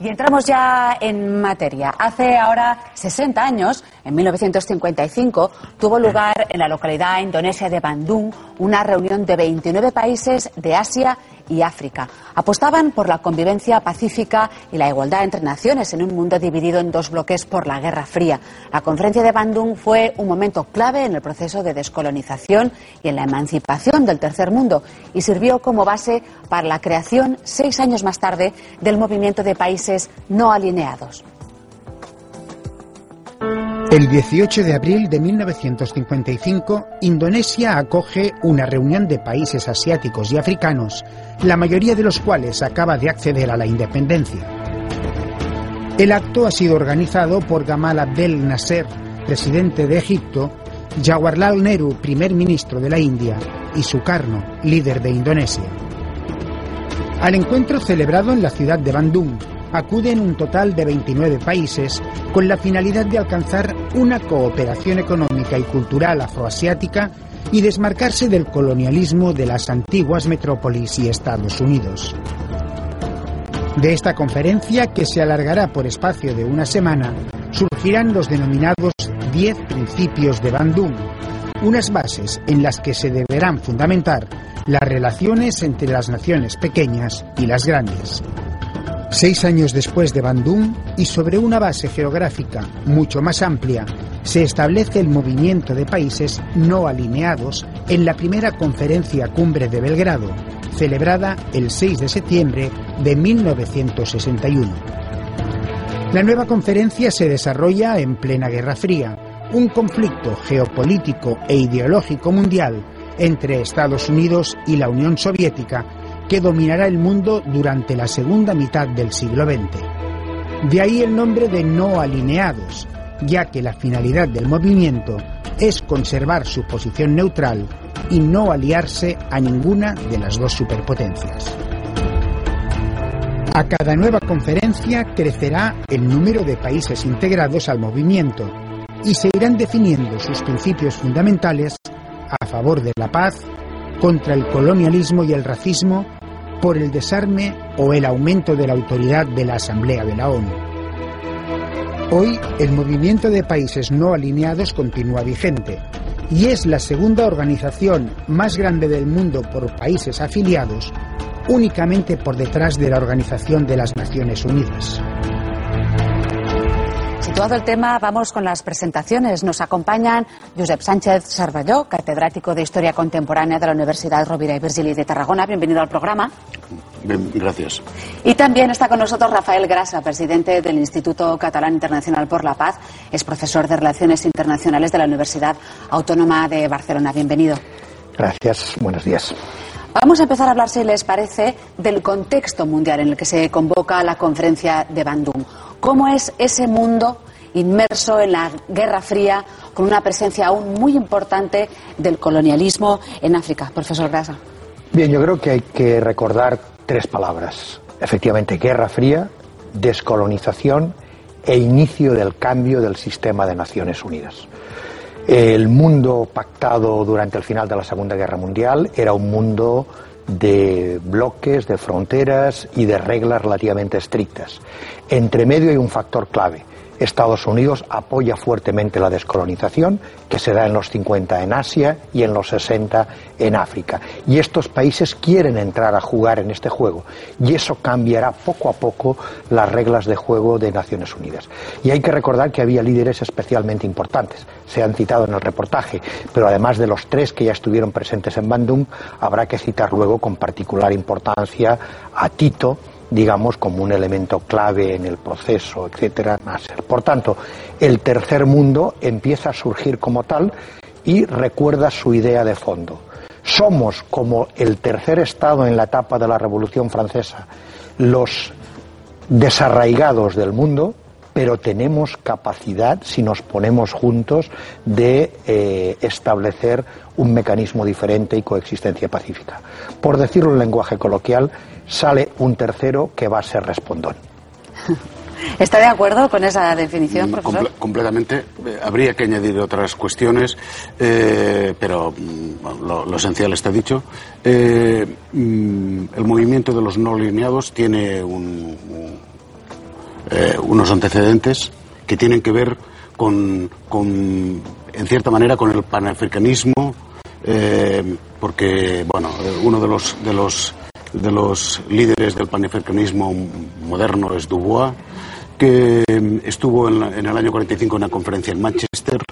Y entramos ya en materia. Hace ahora 60 años, en 1955, tuvo lugar en la localidad indonesia de Bandung una reunión de 29 países de Asia África. Apostaban por la convivencia pacífica y la igualdad entre naciones en un mundo dividido en dos bloques por la Guerra Fría. La conferencia de Bandung fue un momento clave en el proceso de descolonización y en la emancipación del tercer mundo y sirvió como base para la creación, seis años más tarde, del movimiento de países no alineados. El 18 de abril de 1955, Indonesia acoge una reunión de países asiáticos y africanos, la mayoría de los cuales acaba de acceder a la independencia. El acto ha sido organizado por Gamal Abdel Nasser, presidente de Egipto, Jawaharlal Nehru, primer ministro de la India, y Sukarno, líder de Indonesia. Al encuentro celebrado en la ciudad de Bandung, acuden un total de 29 países con la finalidad de alcanzar una cooperación económica y cultural afroasiática y desmarcarse del colonialismo de las antiguas metrópolis y Estados Unidos. De esta conferencia, que se alargará por espacio de una semana, surgirán los denominados 10 principios de Bandung, unas bases en las que se deberán fundamentar las relaciones entre las naciones pequeñas y las grandes. Seis años después de Bandung y sobre una base geográfica mucho más amplia, se establece el movimiento de países no alineados en la primera conferencia cumbre de Belgrado, celebrada el 6 de septiembre de 1961. La nueva conferencia se desarrolla en plena Guerra Fría, un conflicto geopolítico e ideológico mundial entre Estados Unidos y la Unión Soviética que dominará el mundo durante la segunda mitad del siglo XX. De ahí el nombre de no alineados, ya que la finalidad del movimiento es conservar su posición neutral y no aliarse a ninguna de las dos superpotencias. A cada nueva conferencia crecerá el número de países integrados al movimiento y se irán definiendo sus principios fundamentales a favor de la paz, contra el colonialismo y el racismo, por el desarme o el aumento de la autoridad de la Asamblea de la ONU. Hoy, el movimiento de países no alineados continúa vigente y es la segunda organización más grande del mundo por países afiliados, únicamente por detrás de la Organización de las Naciones Unidas. Situado el tema, vamos con las presentaciones. Nos acompañan Josep Sánchez Sarvalló, catedrático de Historia Contemporánea de la Universidad Rovira y Virgili de Tarragona. Bienvenido al programa. Bien, gracias. Y también está con nosotros Rafael Grasa, presidente del Instituto Catalán Internacional por la Paz. Es profesor de Relaciones Internacionales de la Universidad Autónoma de Barcelona. Bienvenido. Gracias. Buenos días. Vamos a empezar a hablar, si les parece, del contexto mundial en el que se convoca la conferencia de Bandung. ¿Cómo es ese mundo inmerso en la Guerra Fría, con una presencia aún muy importante del colonialismo en África? Profesor Grasa. Bien, yo creo que hay que recordar tres palabras. Efectivamente, Guerra Fría, descolonización e inicio del cambio del sistema de Naciones Unidas. El mundo pactado durante el final de la Segunda Guerra Mundial era un mundo de bloques, de fronteras y de reglas relativamente estrictas. Entre medio hay un factor clave. Estados Unidos apoya fuertemente la descolonización que se da en los 50 en Asia y en los 60 en África. Y estos países quieren entrar a jugar en este juego y eso cambiará poco a poco las reglas de juego de Naciones Unidas. Y hay que recordar que había líderes especialmente importantes, se han citado en el reportaje, pero además de los tres que ya estuvieron presentes en Bandung, habrá que citar luego con particular importancia a Tito, digamos, como un elemento clave en el proceso, etcétera, Nasser. Por tanto, el tercer mundo empieza a surgir como tal y recuerda su idea de fondo. Somos como el tercer estado en la etapa de la Revolución Francesa, los desarraigados del mundo, pero tenemos capacidad, si nos ponemos juntos, de eh, establecer un mecanismo diferente y coexistencia pacífica. Por decirlo en lenguaje coloquial, sale un tercero que va a ser respondón. ¿Está de acuerdo con esa definición, profesor? completamente. Eh, habría que añadir otras cuestiones, eh, pero mm, lo, esencial está dicho. Eh, mm, el movimiento de los no alineados tiene un, unos antecedentes que tienen que ver con, con en cierta manera, con el panafricanismo, porque, bueno, uno de los, de los de los líderes del panafricanismo moderno es Dubois, que estuvo en, el año 45 en una conferencia en Manchester,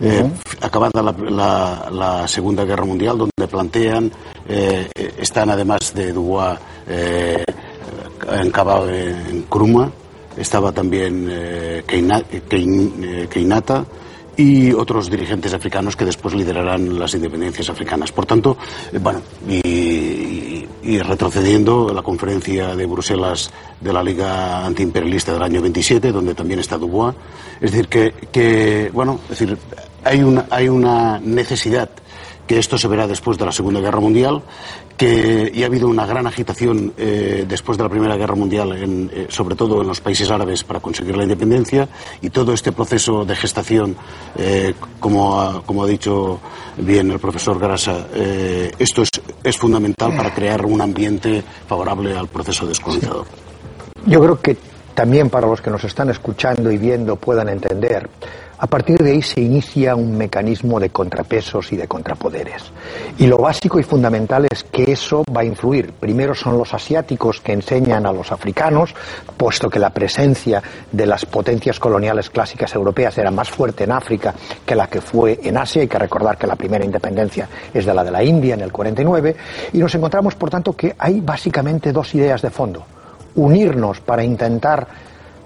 eh, acabada la, Segunda Guerra Mundial, donde plantean, eh, están además de Dubois eh, encabado en Kruma, estaba también Keinata, y otros dirigentes africanos que después liderarán las independencias africanas. Por tanto, bueno, y, retrocediendo la conferencia de Bruselas de la Liga Antiimperialista del año 27, donde también está Dubois, es decir, que, que bueno, es decir, hay una, hay una necesidad que esto se verá después de la Segunda Guerra Mundial, que y ha habido una gran agitación eh, después de la Primera Guerra Mundial, eh, sobre todo en los países árabes, para conseguir la independencia, y todo este proceso de gestación, eh, como, ha, como ha dicho bien el profesor Grasa, esto es, es fundamental para crear un ambiente favorable al proceso descolonizador. Yo creo que también para los que nos están escuchando y viendo puedan entender a partir de ahí se inicia un mecanismo de contrapesos y de contrapoderes. Y lo básico y fundamental es que eso va a influir. Primero son los asiáticos que enseñan a los africanos, puesto que la presencia de las potencias coloniales clásicas europeas era más fuerte en África que la que fue en Asia. Hay que recordar que la primera independencia es de la de la India en el 49. Y nos encontramos, por tanto, que hay básicamente dos ideas de fondo. Unirnos para intentar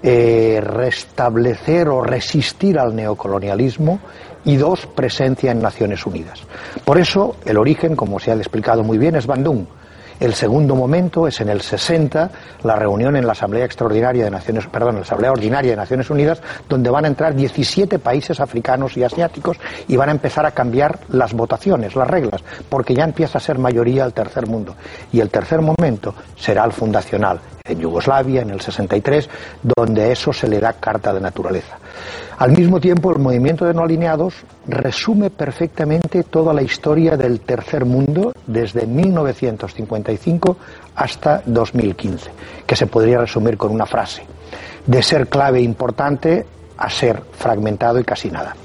eh, restablecer o resistir al neocolonialismo y dos, presencia en Naciones Unidas. Por eso, el origen, como se ha explicado muy bien, es Bandung el segundo momento es en el 60, la reunión en la Asamblea Extraordinaria de Naciones, perdón, la Asamblea Ordinaria de Naciones Unidas, donde van a entrar 17 países africanos y asiáticos y van a empezar a cambiar las votaciones, las reglas, porque ya empieza a ser mayoría el tercer mundo. Y el tercer momento será el fundacional en Yugoslavia, en el 63, donde eso se le da carta de naturaleza. Al mismo tiempo, el movimiento de no alineados resume perfectamente toda la historia del tercer mundo desde 1955 hasta 2015, que se podría resumir con una frase, de ser clave importante a ser fragmentado y casi nada.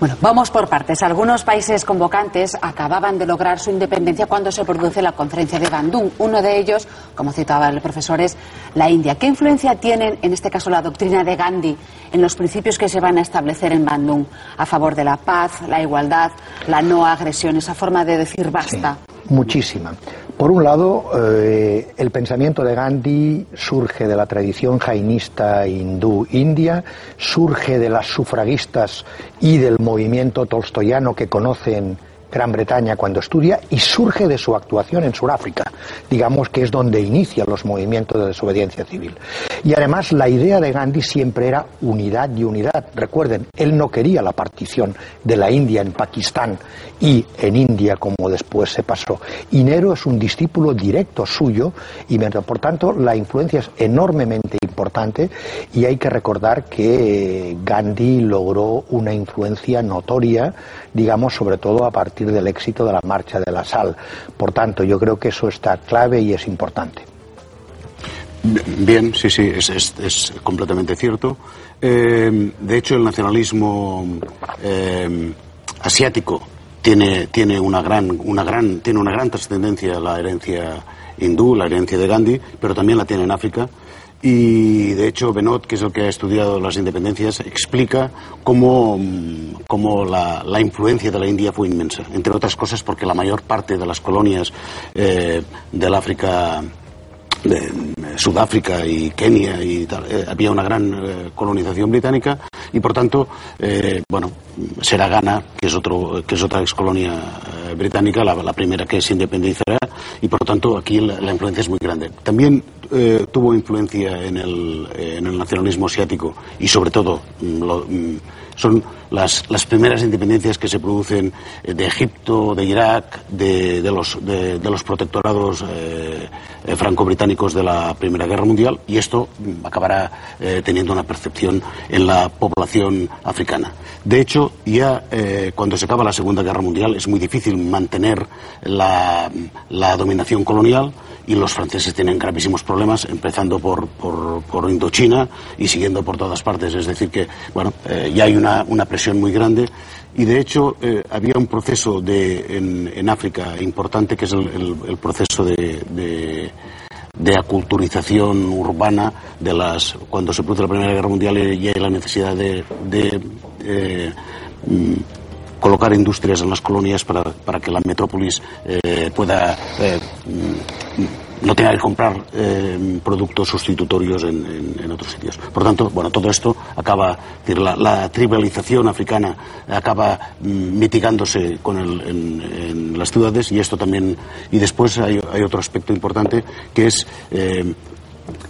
Bueno, vamos por partes. Algunos países convocantes acababan de lograr su independencia cuando se produce la conferencia de Bandung. Uno de ellos, como citaba el profesor, es la India. ¿Qué influencia tienen, en este caso, la doctrina de Gandhi en los principios que se van a establecer en Bandung a favor de la paz, la igualdad, la no agresión, esa forma de decir basta? Muchísima. Por un lado, eh, el pensamiento de Gandhi surge de la tradición jainista hindú india, surge de las sufragistas y del movimiento tolstoyano que conocen Gran Bretaña cuando estudia y surge de su actuación en Sudáfrica, digamos que es donde inicia los movimientos de desobediencia civil. Y además la idea de Gandhi siempre era unidad y unidad. Recuerden, él no quería la partición de la India en Pakistán y en India como después se pasó. Y Nero es un discípulo directo suyo y por tanto la influencia es enormemente y hay que recordar que Gandhi logró una influencia notoria, digamos, sobre todo a partir del éxito de la marcha de la sal. Por tanto, yo creo que eso está clave y es importante. Bien, sí, sí, es, completamente cierto. Eh, de hecho, el nacionalismo eh, asiático tiene, tiene, una gran, una gran, tiene una gran trascendencia la herencia hindú, la herencia de Gandhi, pero también la tiene en África. Y de hecho, Benot, que es el que ha estudiado las independencias, explica cómo, cómo la, la, influencia de la India fue inmensa. Entre otras cosas, porque la mayor parte de las colonias eh, del África de Sudáfrica y Kenia y tal, eh, había una gran eh, colonización británica y por tanto eh, bueno será Ghana que es otro que es otra ex colonia británica la, primera que se independizará y por tanto aquí la, influencia es muy grande también tuvo influencia en el, en el nacionalismo asiático y sobre todo mm, lo, mm, son las, las primeras independencias que se producen eh, de Egipto, de Irak, de, los, de, los, protectorados eh, eh, franco-británicos de la Primera Guerra Mundial y esto mm, acabará teniendo una percepción en la población africana. De hecho, ya cuando se acaba la Segunda Guerra Mundial es muy difícil mantener la, la dominación colonial y los franceses tienen gravísimos problemas, empezando por, por, Indochina y siguiendo por todas partes. Es decir, que bueno, eh, ya hay una, una, presión muy grande y de hecho eh, había un proceso de, en, en, África importante que es el, proceso de, de, de, aculturización urbana de las cuando se produce la Primera Guerra Mundial y hay la necesidad de, de mm, colocar industrias en las colonias para, para que la metrópolis eh, pueda eh, no tenga que comprar eh, productos sustitutorios en, en, otros sitios. Por tanto, bueno, todo esto acaba, la, tribalización africana acaba mm, mitigándose con el, en, en, las ciudades y esto también, y después hay, hay otro aspecto importante que es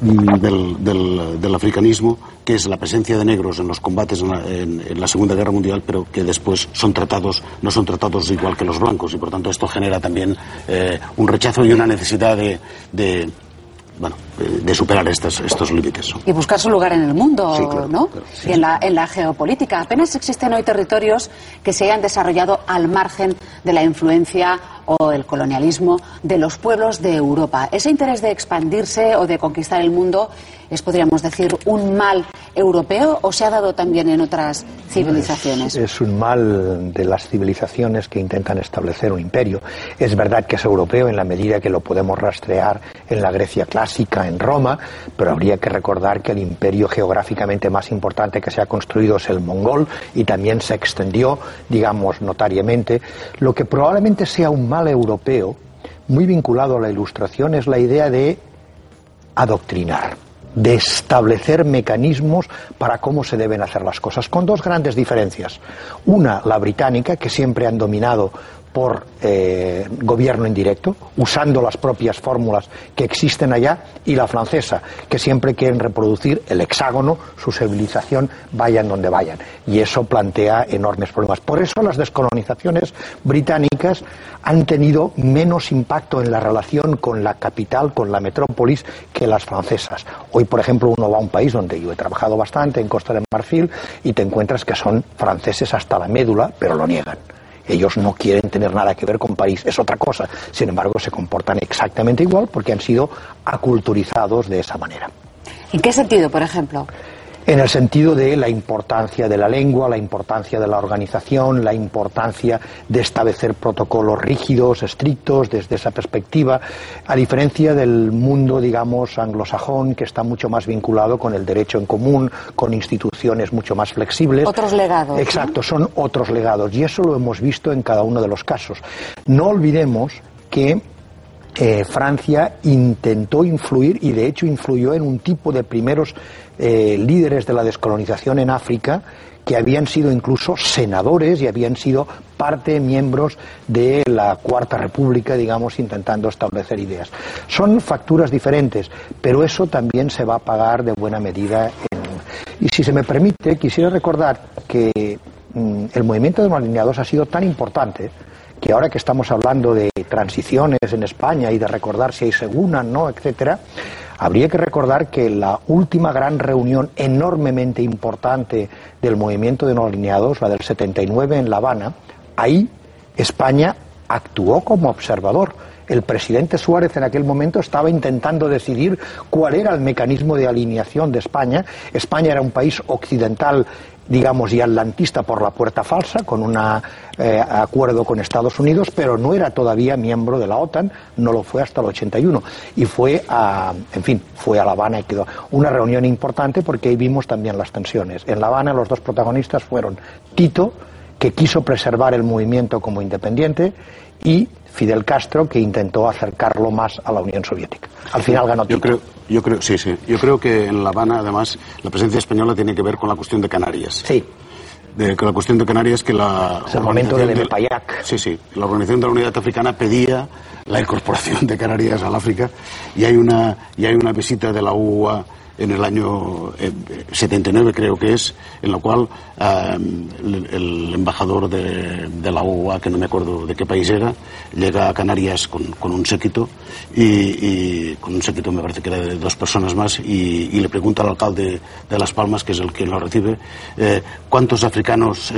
Mm, del, del, africanismo, que es la presencia de negros en los combates en la, Segunda Guerra Mundial, pero que después son tratados, no son tratados igual que los blancos, y por tanto esto genera también eh, un rechazo y una necesidad de, de bueno, de superar estos, estos límites. Y buscar su lugar en el mundo, ¿no? y en la, en la geopolítica. Apenas existen hoy territorios que se hayan desarrollado al margen de la influencia o el colonialismo de los pueblos de Europa. Ese interés de expandirse o de conquistar el mundo es, podríamos decir, un mal europeo o se ha dado también en otras civilizaciones? Es, un mal de las civilizaciones que intentan establecer un imperio. Es verdad que es europeo en la medida que lo podemos rastrear en la Grecia clásica, en Roma, pero habría que recordar que el imperio geográficamente más importante que se ha construido es el mongol y también se extendió, digamos, notariamente. Lo que probablemente sea un mal europeo, muy vinculado a la ilustración, es la idea de adoctrinar de establecer mecanismos para cómo se deben hacer las cosas, con dos grandes diferencias. Una, la británica, que siempre han dominado por eh, gobierno indirecto, usando las propias fórmulas que existen allá, y la francesa, que siempre quieren reproducir el hexágono, su civilización, vayan donde vayan. Y eso plantea enormes problemas. Por eso las descolonizaciones británicas han tenido menos impacto en la relación con la capital, con la metrópolis, que las francesas. Hoy, por ejemplo, uno va a un país donde yo he trabajado bastante, en Costa de Marfil, y te encuentras que son franceses hasta la médula, pero lo niegan. Ellos no quieren tener nada que ver con París, es otra cosa. Sin embargo, se comportan exactamente igual porque han sido aculturizados de esa manera. ¿En qué sentido, por ejemplo? En el sentido de la importancia de la lengua, la importancia de la organización, la importancia de establecer protocolos rígidos, estrictos, desde esa perspectiva, a diferencia del mundo, digamos, anglosajón, que está mucho más vinculado con el derecho en común, con instituciones mucho más flexibles. Otros legados. Exacto, son otros legados, y eso lo hemos visto en cada uno de los casos. No olvidemos que eh, Francia intentó influir y de hecho influyó en un tipo de primeros eh, líderes de la descolonización en África que habían sido incluso senadores y habían sido parte, miembros de la Cuarta República, digamos, intentando establecer ideas. Son facturas diferentes, pero eso también se va a pagar de buena medida. Y si se me permite, quisiera recordar que mm, el movimiento de los alineados ha sido tan importante que ahora que estamos hablando de transiciones en España y de recordar si hay segunda, no, etcétera, habría que recordar que la última gran reunión enormemente importante del movimiento de no alineados, la del 79 en La Habana, ahí España actuó como observador. El presidente Suárez en aquel momento estaba intentando decidir cuál era el mecanismo de alineación de España. España era un país occidental digamos, y atlantista por la puerta falsa, con un eh, acuerdo con Estados Unidos, pero no era todavía miembro de la OTAN, no lo fue hasta el 81. Y fue a, en fin, fue a La Habana y quedó una reunión importante porque ahí vimos también las tensiones. En La Habana los dos protagonistas fueron Tito, que quiso preservar el movimiento como independiente, y Fidel Castro, que intentó acercarlo más a la Unión Soviética. Al final ganó Tito. Yo creo, yo creo, sí, sí. Yo creo que en La Habana, además, la presencia española tiene que ver con la cuestión de Canarias. Sí. De, que la cuestión de Canarias que la... Es el momento del Payac. Sí, sí. La Organización de la Unidad Africana pedía la incorporación de Canarias al África y hay una, y hay una visita de la UA en el año 79 creo que es, en la cual el, embajador de, la OUA, que no me acuerdo de qué país era, llega a Canarias con, un séquito y, con un séquito me parece que era de dos personas más y, le pregunta al alcalde de Las Palmas, que es el quien lo recibe, cuántos africanos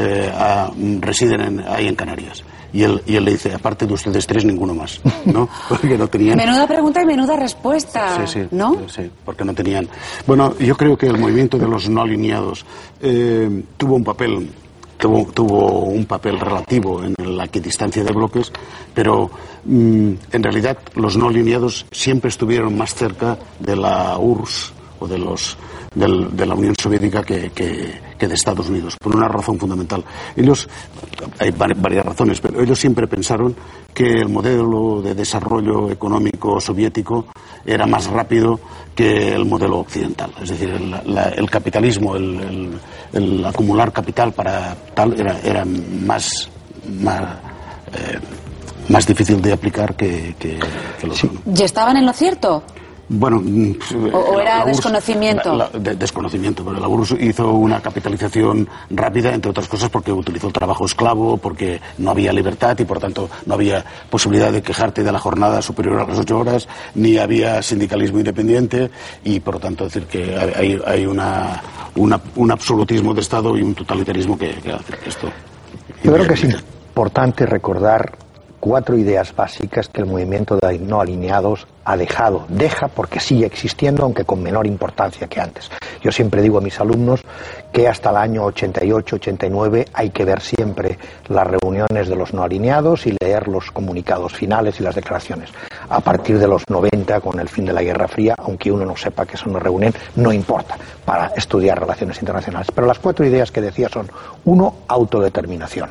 residen ahí en Canarias. Y él, y él le dice, aparte de ustedes tres, ninguno más, ¿no? Porque no tenían... Menuda pregunta y menuda respuesta, sí, sí, ¿no? Sí, porque no tenían... Bueno, yo creo que el movimiento de los no alineados eh, tuvo un papel Tuvo, tuvo, un papel relativo en la equidistancia de bloques, pero mm, en realidad los no alineados siempre estuvieron más cerca de la URSS o de los de la Unión Soviética que, de Estados Unidos, por una razón fundamental. Ellos, hay varias razones, pero ellos siempre pensaron que el modelo de desarrollo económico soviético era más rápido que el modelo occidental. Es decir, el, capitalismo, el, acumular capital para tal era, era más, más, eh, más difícil de aplicar que, que, los ¿Y estaban en lo cierto? Bueno, mm, o, era desconocimiento. desconocimiento, pero la URSS hizo una capitalización rápida, entre otras cosas, porque utilizó el trabajo esclavo, porque no había libertad y, por tanto, no había posibilidad de quejarte de la jornada superior a las ocho horas, ni había sindicalismo independiente y, por lo tanto, decir que hay, hay una, un absolutismo de Estado y un totalitarismo que, que hace esto. Yo creo que es importante recordar cuatro ideas básicas que el movimiento de no alineados ha dejado. Deja porque sigue existiendo, aunque con menor importancia que antes. Yo siempre digo a mis alumnos que hasta el año 88-89 hay que ver siempre las reuniones de los no alineados y leer los comunicados finales y las declaraciones. A partir de los 90, con el fin de la Guerra Fría, aunque uno no sepa que son una reunión, no importa para estudiar relaciones internacionales. Pero las cuatro ideas que decía son, uno, autodeterminación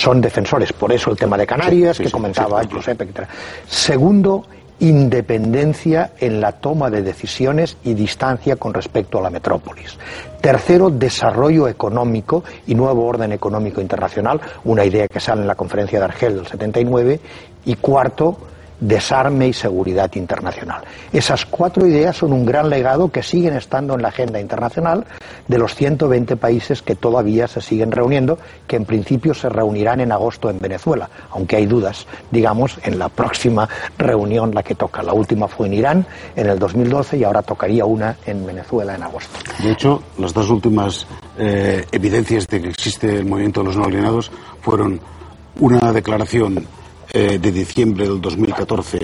son defensores. Por eso el tema de Canarias, que comentaba Josep, etc. Segundo, independencia en la toma de decisiones y distancia con respecto a la metrópolis. Tercero, desarrollo económico y nuevo orden económico internacional, una idea que sale en la conferencia de Argel del 79. Y cuarto, desarme y seguridad internacional. Esas cuatro ideas son un gran legado que siguen estando en la agenda internacional de los 120 países que todavía se siguen reuniendo, que en principio se reunirán en agosto en Venezuela, aunque hay dudas, digamos, en la próxima reunión la que toca. La última fue en Irán en el 2012 y ahora tocaría una en Venezuela en agosto. De hecho, las dos últimas eh, evidencias de que existe el movimiento de los no alineados fueron una declaración eh, de diciembre del 2014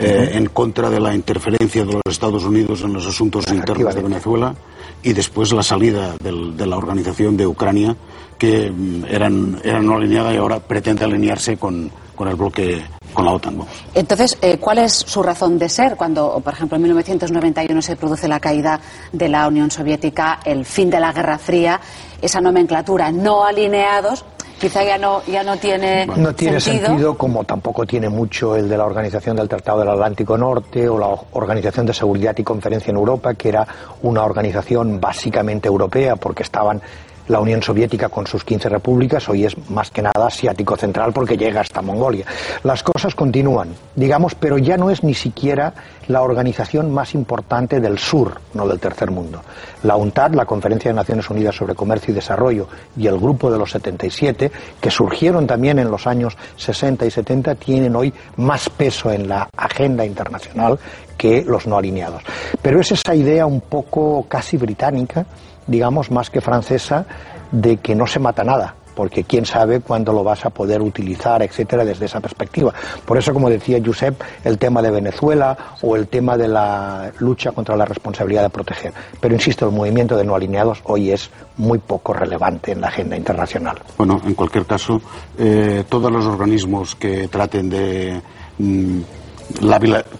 eh, en contra de la interferencia de los Estados Unidos en los asuntos internos de Venezuela y después la salida de la organización de Ucrania que mm, eran, eran no alineada y ahora pretende alinearse con, con el bloque con la OTAN. Entonces, eh, ¿cuál es su razón de ser cuando, por ejemplo, en 1991 se produce la caída de la Unión Soviética, el fin de la Guerra Fría, esa nomenclatura no alineados quizá ya no, ya no tiene No tiene sentido. como tampoco tiene mucho el de la Organización del Tratado del Atlántico Norte o la Organización de Seguridad y Conferencia en Europa, que era una organización básicamente europea porque estaban la Unión Soviética con sus 15 repúblicas, hoy es más que nada asiático central porque llega hasta Mongolia. Las cosas continúan, digamos, pero ya no es ni siquiera la organización más importante del sur, no del tercer mundo. La UNTAD, la Conferencia de Naciones Unidas sobre Comercio y Desarrollo, y el Grupo de los 77, que surgieron también en los años 60 y 70, tienen hoy más peso en la agenda internacional que los no alineados. Pero es esa idea un poco casi británica digamos, más que francesa, de que no se mata nada porque quién sabe cuándo lo vas a poder utilizar, etcétera, desde esa perspectiva. Por eso, como decía Josep, el tema de Venezuela o el tema de la lucha contra la responsabilidad de proteger. Pero insisto, el movimiento de no alineados hoy es muy poco relevante en la agenda internacional. Bueno, en cualquier caso, eh, todos los organismos que traten de mm,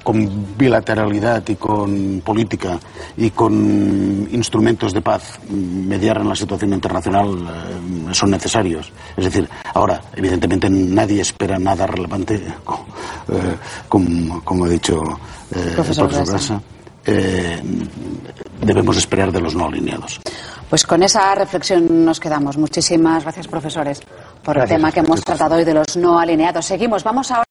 con bilateralidad y con política y con instrumentos de paz mediar en la situación internacional eh, son necesarios. Es decir, ahora, evidentemente nadie espera nada relevante, eh, como, como, ha dicho eh, el profesor, Grasa. debemos esperar de los no alineados. Pues con esa reflexión nos quedamos. Muchísimas gracias, profesores, por el tema que hemos tratado hoy de los no alineados. Seguimos. Vamos ahora.